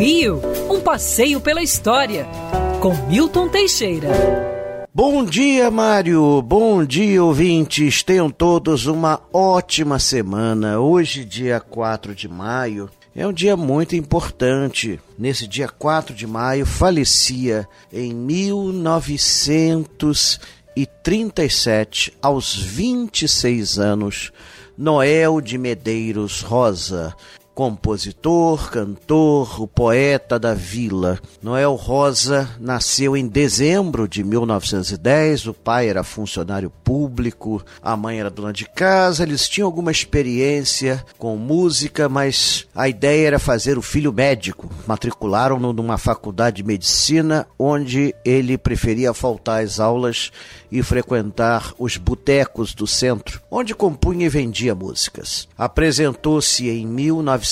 Rio, um passeio pela história, com Milton Teixeira. Bom dia, Mário. Bom dia, ouvintes. Tenham todos uma ótima semana. Hoje, dia 4 de maio, é um dia muito importante. Nesse dia 4 de maio, falecia em 1937, aos 26 anos, Noel de Medeiros Rosa, compositor, cantor, o poeta da vila. Noel Rosa nasceu em dezembro de 1910. O pai era funcionário público, a mãe era dona de casa. Eles tinham alguma experiência com música, mas a ideia era fazer o filho médico. Matricularam-no numa faculdade de medicina, onde ele preferia faltar às aulas e frequentar os botecos do centro, onde compunha e vendia músicas. Apresentou-se em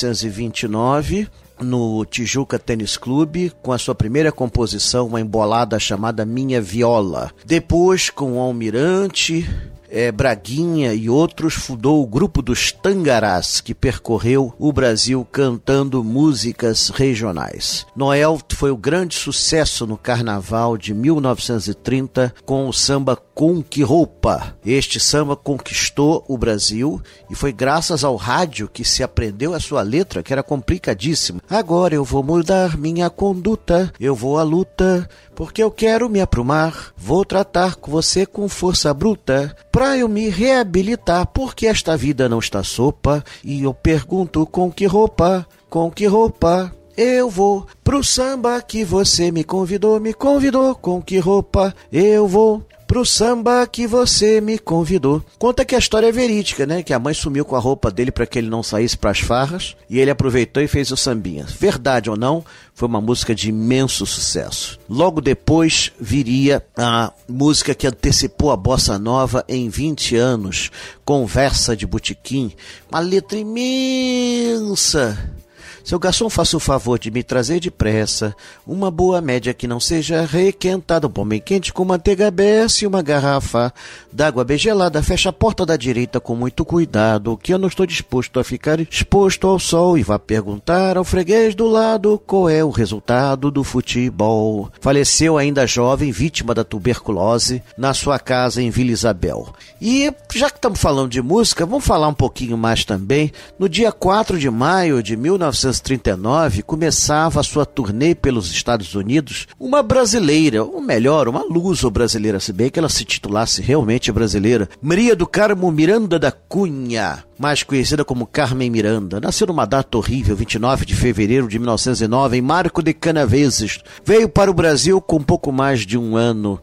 1929 no Tijuca Tênis Clube com a sua primeira composição, uma embolada chamada Minha Viola. Depois, com o Almirante, é, Braguinha e outros, fundou o grupo dos Tangarás, que percorreu o Brasil cantando músicas regionais. Noel foi o grande sucesso no carnaval de 1930 com o samba Com Que Roupa. Este samba conquistou o Brasil e foi graças ao rádio que se aprendeu a sua letra, que era complicadíssima. Agora eu vou mudar minha conduta, eu vou à luta, porque eu quero me aprumar. Vou tratar com você com força bruta, pra eu me reabilitar, porque esta vida não está sopa. E eu pergunto com que roupa, com que roupa eu vou pro samba que você me convidou, me convidou, com que roupa eu vou pro samba que você me convidou. Conta que a história é verídica, né? Que a mãe sumiu com a roupa dele para que ele não saísse para as farras e ele aproveitou e fez o sambinha. Verdade ou não, foi uma música de imenso sucesso. Logo depois viria a música que antecipou a bossa nova em 20 anos, Conversa de Botequim, uma letra imensa seu garçom, faça o favor de me trazer depressa uma boa média que não seja requentada, um pão bem quente com manteiga aberta e uma garrafa d'água bem gelada. Fecha a porta da direita com muito cuidado, que eu não estou disposto a ficar exposto ao sol e vá perguntar ao freguês do lado qual é o resultado do futebol. Faleceu ainda jovem, vítima da tuberculose, na sua casa em Vila Isabel. E já que estamos falando de música, vamos falar um pouquinho mais também. No dia 4 de maio de 1900 1939, começava a sua turnê pelos Estados Unidos uma brasileira, ou melhor, uma luso-brasileira, se bem que ela se titulasse realmente brasileira, Maria do Carmo Miranda da Cunha, mais conhecida como Carmen Miranda. Nasceu numa data horrível, 29 de fevereiro de 1909, em Marco de Canaveses. Veio para o Brasil com pouco mais de um ano.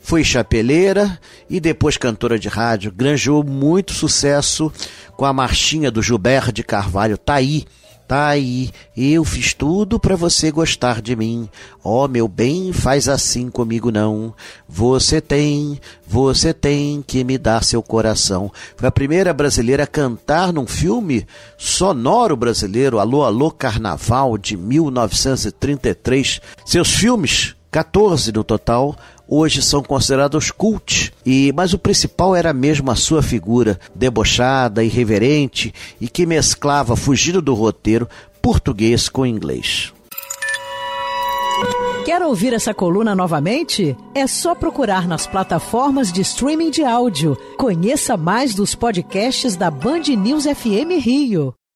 Foi chapeleira e depois cantora de rádio. Granjou muito sucesso com a marchinha do Gilberto de Carvalho, Tá aí Tá aí, eu fiz tudo para você gostar de mim. Ó oh, meu bem, faz assim comigo não. Você tem, você tem que me dar seu coração. Foi a primeira brasileira a cantar num filme sonoro brasileiro, Alô Alô Carnaval de 1933. Seus filmes, 14 no total, hoje são considerados cult. E mas o principal era mesmo a sua figura, debochada, irreverente e que mesclava, fugindo do roteiro, português com inglês. Quer ouvir essa coluna novamente? É só procurar nas plataformas de streaming de áudio. Conheça mais dos podcasts da Band News FM Rio.